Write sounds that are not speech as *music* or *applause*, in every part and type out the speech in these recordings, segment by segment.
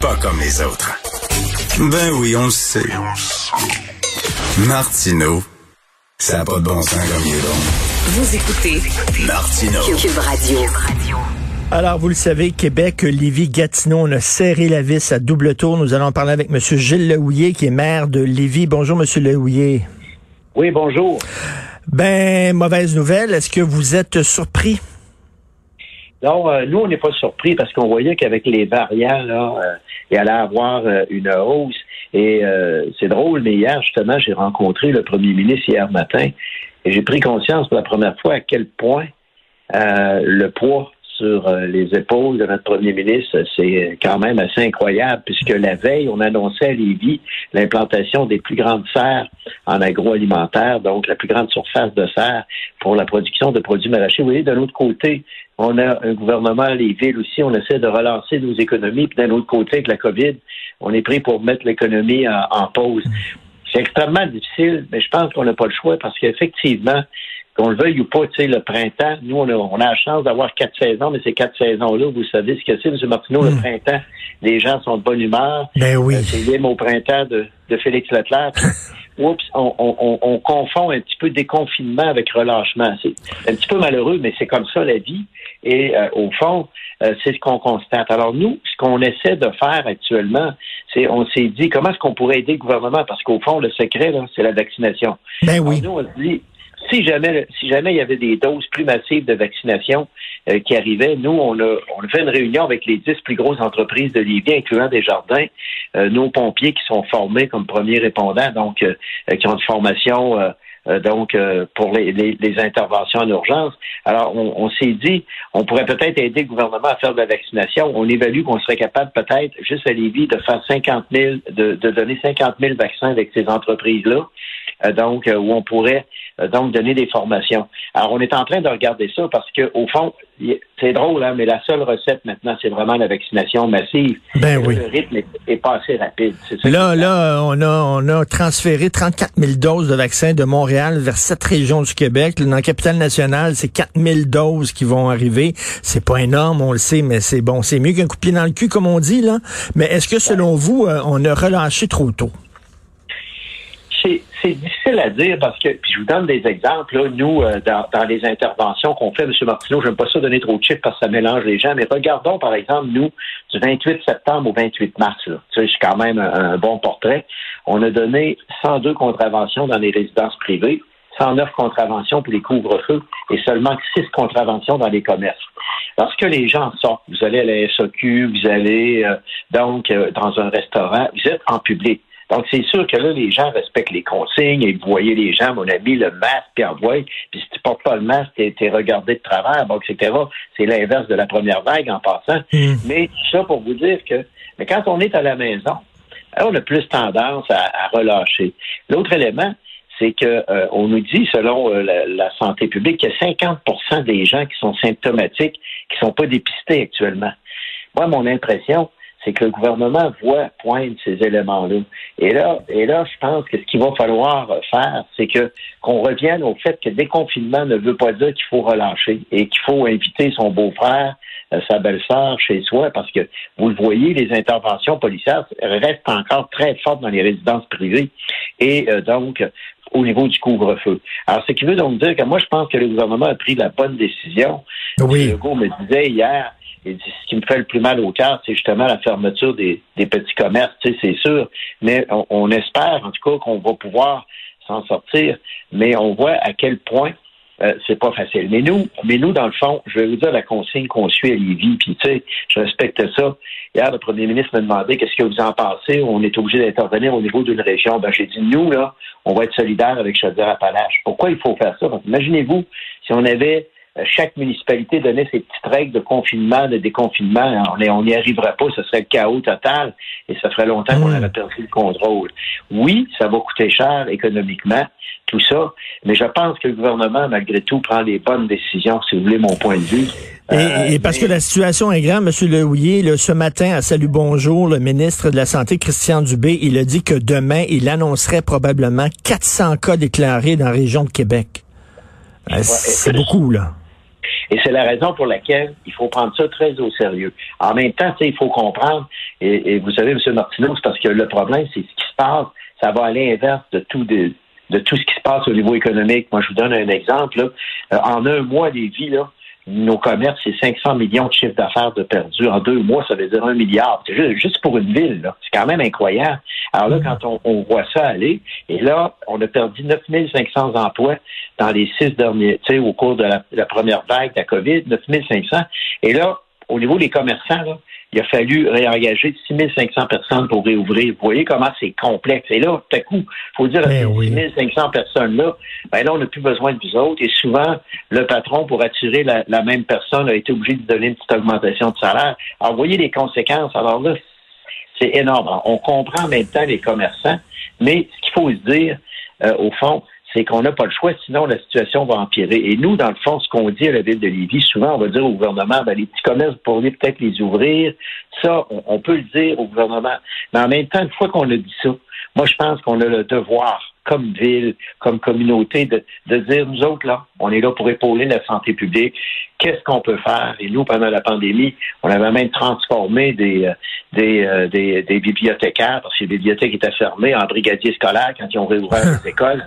Pas comme les autres. Ben oui, on le sait. Martineau, ça n'a pas de bon sens comme il est bon. Vous écoutez Martineau. Cube Radio. Alors, vous le savez, Québec, Lévis, Gatineau, on a serré la vis à double tour. Nous allons parler avec M. Gilles Lehouillier, qui est maire de Lévis. Bonjour, M. Lehouillier. Oui, bonjour. Ben, mauvaise nouvelle. Est-ce que vous êtes surpris? Non, euh, nous, on n'est pas surpris parce qu'on voyait qu'avec les variants, là, euh, il allait avoir euh, une hausse. Et euh, c'est drôle, mais hier, justement, j'ai rencontré le premier ministre hier matin et j'ai pris conscience pour la première fois à quel point euh, le poids sur les épaules de notre premier ministre, c'est quand même assez incroyable, puisque la veille, on annonçait à Lévis l'implantation des plus grandes serres en agroalimentaire, donc la plus grande surface de serre pour la production de produits maraîchers. Vous voyez, de l'autre côté, on a un gouvernement, les villes aussi, on essaie de relancer nos économies, puis d'un autre côté, avec la COVID, on est pris pour mettre l'économie en, en pause. C'est extrêmement difficile, mais je pense qu'on n'a pas le choix parce qu'effectivement, qu'on le veuille ou pas, tu sais, le printemps, nous, on a, on a la chance d'avoir quatre saisons, mais ces quatre saisons-là, vous savez ce que c'est, M. Martineau, le printemps, les gens sont de bonne humeur. Ben oui. Euh, c'est l'hymne au printemps de, de Félix Leclerc. *laughs* Oups, on, on, on, on confond un petit peu déconfinement avec relâchement. C'est un petit peu malheureux, mais c'est comme ça la vie. Et euh, au fond, euh, c'est ce qu'on constate. Alors nous, ce qu'on essaie de faire actuellement, c'est on s'est dit comment est-ce qu'on pourrait aider le gouvernement? Parce qu'au fond, le secret là, c'est la vaccination. Ben oui. Alors, nous, on se dit si jamais, si jamais il y avait des doses plus massives de vaccination euh, qui arrivaient, nous, on a, on a fait une réunion avec les dix plus grosses entreprises de Lévis, incluant des jardins, euh, nos pompiers qui sont formés comme premiers répondants, donc euh, euh, qui ont une formation euh, euh, donc euh, pour les, les, les interventions en urgence. Alors, on, on s'est dit, on pourrait peut-être aider le gouvernement à faire de la vaccination. On évalue qu'on serait capable peut-être, juste à Lévis, de faire 50 000, de, de donner 50 000 vaccins avec ces entreprises-là. Euh, donc, euh, où on pourrait euh, donc donner des formations. Alors, on est en train de regarder ça parce que, au fond, c'est drôle, hein, mais la seule recette maintenant, c'est vraiment la vaccination massive. Ben oui. Le rythme est, est pas assez rapide. Là, là, on a, on a transféré 34 000 doses de vaccins de Montréal vers sept régions du Québec. Dans la capitale nationale, c'est 4 000 doses qui vont arriver. C'est pas énorme, on le sait, mais c'est bon. C'est mieux qu'un coup de pied dans le cul, comme on dit, là. Mais est-ce que, selon vous, on a relâché trop tôt? C'est difficile à dire parce que, puis je vous donne des exemples, là, nous, euh, dans, dans les interventions qu'on fait, M. Martineau, je n'aime pas ça donner trop de chiffres parce que ça mélange les gens, mais regardons, par exemple, nous, du 28 septembre au 28 mars, là, tu sais, c'est quand même un, un bon portrait, on a donné 102 contraventions dans les résidences privées, 109 contraventions pour les couvre-feux et seulement 6 contraventions dans les commerces. Lorsque les gens sortent, vous allez à la SOQ, vous allez euh, donc euh, dans un restaurant, vous êtes en public. Donc, c'est sûr que là, les gens respectent les consignes et vous voyez les gens, mon ami, le masque, puis envoie, puis si tu portes pas le masque, t'es, t'es regardé de travers, bon, etc. C'est l'inverse de la première vague en passant. Hmm. Mais tout ça pour vous dire que mais quand on est à la maison, on a plus tendance à, à relâcher. L'autre élément, c'est que euh, on nous dit, selon euh, la, la santé publique, qu'il y a 50% des gens qui sont symptomatiques, qui sont pas dépistés actuellement. Moi, mon impression, c'est que le gouvernement voit poindre ces éléments-là. Et là, et là, je pense que ce qu'il va falloir faire, c'est que qu'on revienne au fait que déconfinement ne veut pas dire qu'il faut relâcher et qu'il faut inviter son beau-frère, euh, sa belle-sœur chez soi, parce que vous le voyez, les interventions policières restent encore très fortes dans les résidences privées. Et euh, donc, au niveau du couvre-feu. Alors, ce qui veut donc dire que moi, je pense que le gouvernement a pris la bonne décision. Oui. Legault me disait hier, ce qui me fait le plus mal au cœur, c'est justement la fermeture des, des petits commerces, c'est sûr. Mais on, on espère, en tout cas, qu'on va pouvoir s'en sortir. Mais on voit à quel point euh, c'est pas facile. Mais nous, mais nous, dans le fond, je vais vous dire la consigne qu'on suit à Lévis, puis tu sais, je respecte ça. Hier, le premier ministre m'a demandé qu'est-ce que vous en pensez. On est obligé d'intervenir au niveau d'une région. Ben, j'ai dit, nous, là, on va être solidaires avec Chaudière-Appalaches. Pourquoi il faut faire ça? Imaginez-vous, si on avait chaque municipalité donnait ses petites règles de confinement, de déconfinement, on n'y arriverait pas, ce serait le chaos total et ça ferait longtemps qu'on Mm. aurait perdu le contrôle. Oui, ça va coûter cher économiquement, tout ça, mais je pense que le gouvernement, malgré tout, prend les bonnes décisions, si vous voulez mon point de vue. Et, Euh, et parce mais- que la situation est grave, M. Lehouillier, là, ce matin, à Salut Bonjour, le ministre de la Santé, Christian Dubé, il a dit que demain, il annoncerait probablement 400 cas déclarés dans la région de Québec. Euh, c'est beaucoup, là. Et c'est la raison pour laquelle il faut prendre ça très au sérieux. En même temps, il faut comprendre, et, vous savez, M. Martineau, c'est parce que le problème, c'est ce qui se passe, ça va à l'inverse de tout de, tout ce qui se passe au niveau économique. Moi, je vous donne un exemple. Euh, en un mois, les vies, là, nos commerces, c'est 500 millions de chiffres d'affaires de perdus. En deux mois, ça veut dire un milliard. C'est juste, pour une ville. C'est quand même incroyable. Alors là, quand on, voit ça aller, et là, on a perdu 9500 emplois dans les six derniers, tu sais, au cours de la, la première vague de la COVID, 9500. Et là, au niveau des commerçants, là, il a fallu réengager 6500 personnes pour réouvrir. Vous voyez comment c'est complexe. Et là, tout à coup, il faut dire à ces 6500 personnes-là, ben là, on n'a plus besoin de vous autres. Et souvent, le patron, pour attirer la, même personne, a été obligé de donner une petite augmentation de salaire. Alors, vous voyez les conséquences. Alors là, c'est énorme. On comprend en même temps les commerçants, mais ce qu'il faut se dire, euh, au fond, c'est qu'on n'a pas le choix, sinon la situation va empirer. Et nous, dans le fond, ce qu'on dit à la ville de Lévis, souvent, on va dire au gouvernement, ben, les petits commerces, vous pourriez peut-être les ouvrir. Ça, on, peut le dire au gouvernement. Mais en même temps, une fois qu'on a dit ça, moi, je pense qu'on a le devoir comme ville, comme communauté, de, de dire, nous autres, là, on est là pour épauler la santé publique. Qu'est-ce qu'on peut faire? Et nous, pendant la pandémie, on avait même transformé des, euh, des, euh, des, des, bibliothécaires, parce que les bibliothèques étaient fermées en brigadier scolaire quand ils ont réouvert *laughs* les écoles.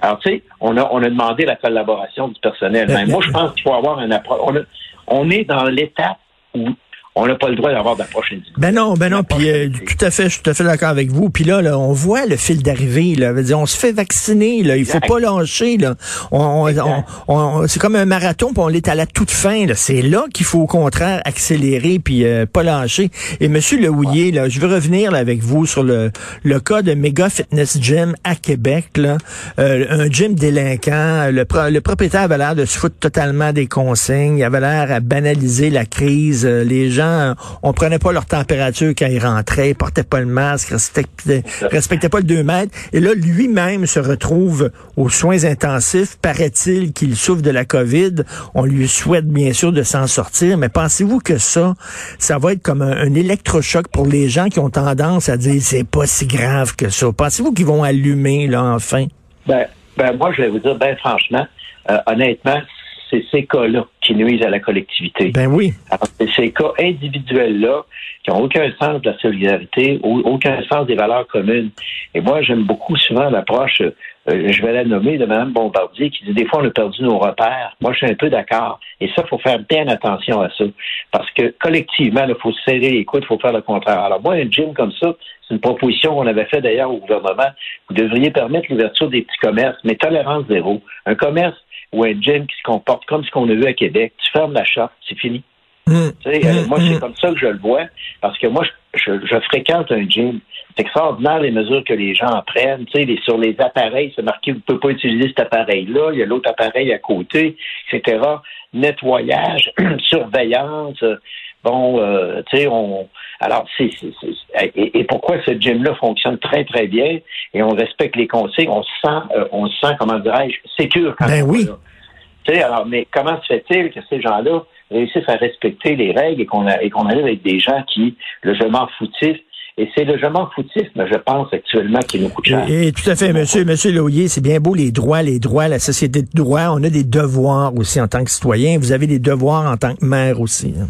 Alors, tu sais, on a, on a demandé la collaboration du personnel. Mais moi, je pense qu'il faut avoir un approche. On, on est dans l'étape où on n'a pas le droit d'avoir d'approche individuelle. Ben non, ben non, puis euh, tout à fait, je suis tout à fait d'accord avec vous. Puis là, là, on voit le fil d'arrivée. Là, on se fait vacciner. Là, il faut pas lâcher. Là, on, on, c'est comme un marathon, puis on est à la toute fin. Là, c'est là qu'il faut au contraire accélérer puis euh, pas lâcher. Et Monsieur Lehouillier, là, je veux revenir là, avec vous sur le le cas de Mega Fitness Gym à Québec. Là, euh, un gym délinquant. Le, le propriétaire avait l'air de se foutre totalement des consignes. Il avait l'air à banaliser la crise. les gens on prenait pas leur température quand ils rentraient, ils portaient pas le masque, respectaient, respectaient pas le 2 mètres. Et là, lui-même se retrouve aux soins intensifs. Paraît-il qu'il souffre de la COVID. On lui souhaite bien sûr de s'en sortir, mais pensez-vous que ça, ça va être comme un, électrochoc pour les gens qui ont tendance à dire c'est pas si grave que ça? Pensez-vous qu'ils vont allumer, là, enfin? Ben, ben moi, je vais vous dire, ben franchement, euh, honnêtement, c'est ces cas-là qui nuisent à la collectivité. Ben oui. c'est ces cas individuels-là qui n'ont aucun sens de la solidarité, aucun sens des valeurs communes. Et moi, j'aime beaucoup souvent l'approche, je vais la nommer, de Mme Bombardier, qui dit des fois, on a perdu nos repères. Moi, je suis un peu d'accord. Et ça, il faut faire bien attention à ça. Parce que collectivement, il faut se serrer les coudes, il faut faire le contraire. Alors moi, un gym comme ça, c'est une proposition qu'on avait faite d'ailleurs au gouvernement. Vous devriez permettre l'ouverture des petits commerces, mais tolérance zéro. Un commerce ou un gym qui se comporte comme ce qu'on a vu à Québec, tu fermes la charte, c'est fini. Mmh. Mmh. moi, c'est mmh. comme ça que je le vois, parce que moi, je, fréquente un gym. C'est extraordinaire les mesures que les gens prennent. Tu sais, sur les appareils, c'est marqué vous ne pouvez pas utiliser cet appareil-là, il y a l'autre appareil à côté, etc. Nettoyage, *clears throat* surveillance. Bon, euh, tu sais, on. Alors, c'est, et, pourquoi ce gym-là fonctionne très très bien et on respecte les consignes, on se sent, euh, on se sent, comment dirais-je, sécure quand ben oui. Tu sais, alors, mais comment se fait-il que ces gens-là réussissent à respecter les règles et qu'on et qu'on arrive avec des gens qui, le je m'en et c'est le je m'en foutisme, je pense, actuellement, qui nous coûte cher. Et, tout à fait, monsieur, monsieur Loyer, c'est bien beau les droits, les droits, la société de droit. On a des devoirs aussi en tant que citoyen. Vous avez des devoirs en tant que maire aussi. Hein.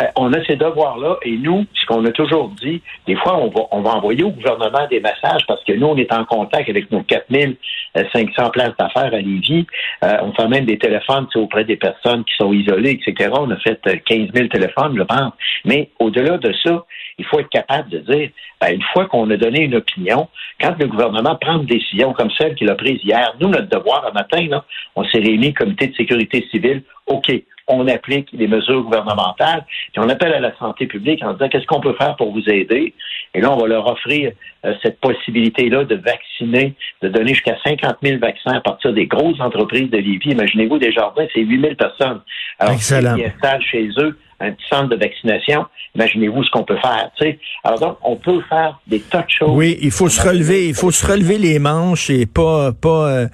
Euh, on a ces devoirs-là et nous, ce qu'on a toujours dit, des fois, on va, on va envoyer au gouvernement des messages parce que nous, on est en contact avec nos 4500 places d'affaires à Lévis. Euh, on fait même des téléphones auprès des personnes qui sont isolées, etc. On a fait 15 euh, 000 téléphones, je pense. Mais au-delà de ça, il faut être capable de dire, ben, une fois qu'on a donné une opinion, quand le gouvernement prend une décision comme celle qu'il a prise hier, nous, notre devoir un matin, on s'est réunis, comité de sécurité civile, OK, on applique les mesures gouvernementales, puis on appelle à la santé publique en disant qu'est-ce qu'on peut faire pour vous aider? Et là, on va leur offrir euh, cette possibilité-là de vacciner, de donner jusqu'à 50 000 vaccins à partir des grosses entreprises de Lévis. Imaginez-vous, des jardins, c'est 8 000 personnes. Alors, Excellent. Ils installent chez eux un petit centre de vaccination. Imaginez-vous ce qu'on peut faire. Tu sais. Alors donc, on peut faire des tas de choses. Oui, il faut se relever, il faut se relever les manches et pas pas euh,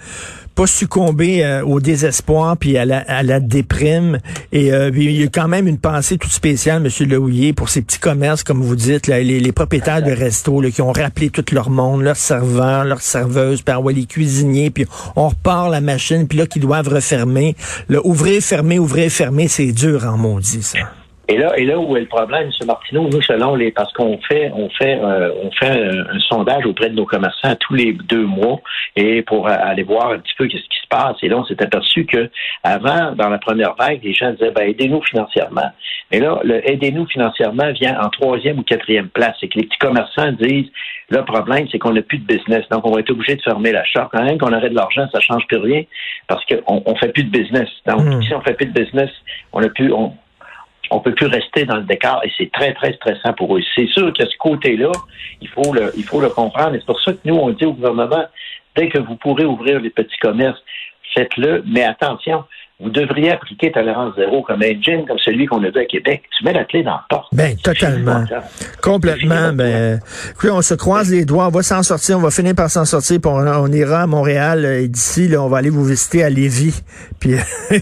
pas succomber euh, au désespoir puis à la, déprime. Et euh, il y a quand même une pensée toute spéciale, Monsieur Lehouillier, pour ces petits commerces, comme vous dites, là, les, les propriétaires de restos là, qui ont rappelé tout leur monde, leurs serveurs, leurs serveuses, ouais, les cuisiniers, puis on repart la machine, puis là, qui doivent refermer. Là, ouvrir, fermer, ouvrir, fermer, c'est dur en maudit, ça. Et là, et là où est le problème, M. Martineau, nous, selon les, parce qu'on fait, on fait, euh, on fait un, sondage auprès de nos commerçants tous les deux mois, et pour aller voir un petit peu qu'est-ce qui se passe. Et là, on s'est aperçu que avant, dans la première vague, les gens disaient, ben, aidez-nous financièrement. Mais là, le aidez-nous financièrement vient en troisième ou quatrième place. C'est que les petits commerçants disent, le problème, c'est qu'on n'a plus de business. Donc, on va être obligé de fermer la shop. Quand même qu'on aurait de l'argent, ça change plus rien parce qu'on on fait plus de business. Donc, Mm. si on fait plus de business, on a plus, on, on peut plus rester dans le décor et c'est très, très stressant pour eux. C'est sûr que ce côté-là, il faut le, il faut le comprendre. Et c'est pour ça que nous, on dit au gouvernement, dès que vous pourrez ouvrir les petits commerces, faites-le, mais attention, vous devriez appliquer tolérance zéro comme un gym comme celui qu'on a vu à Québec. Tu mets la clé dans la porte. Ben, totalement. Complètement. Ben, écoutez, on se croise les doigts, on va s'en sortir, on va finir par s'en sortir, puis on, on ira à Montréal euh, et d'ici, là, on va aller vous visiter à Lévis, puis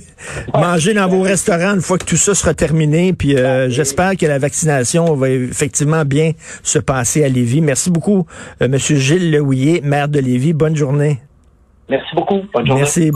*laughs* manger dans vos restaurants une fois que tout ça sera terminé, puis euh, j'espère que la vaccination va effectivement bien se passer à Lévis. Merci beaucoup, euh, Monsieur Gilles Lehouillier, maire de Lévis. Bonne journée. Merci beaucoup. Bonne journée. Merci.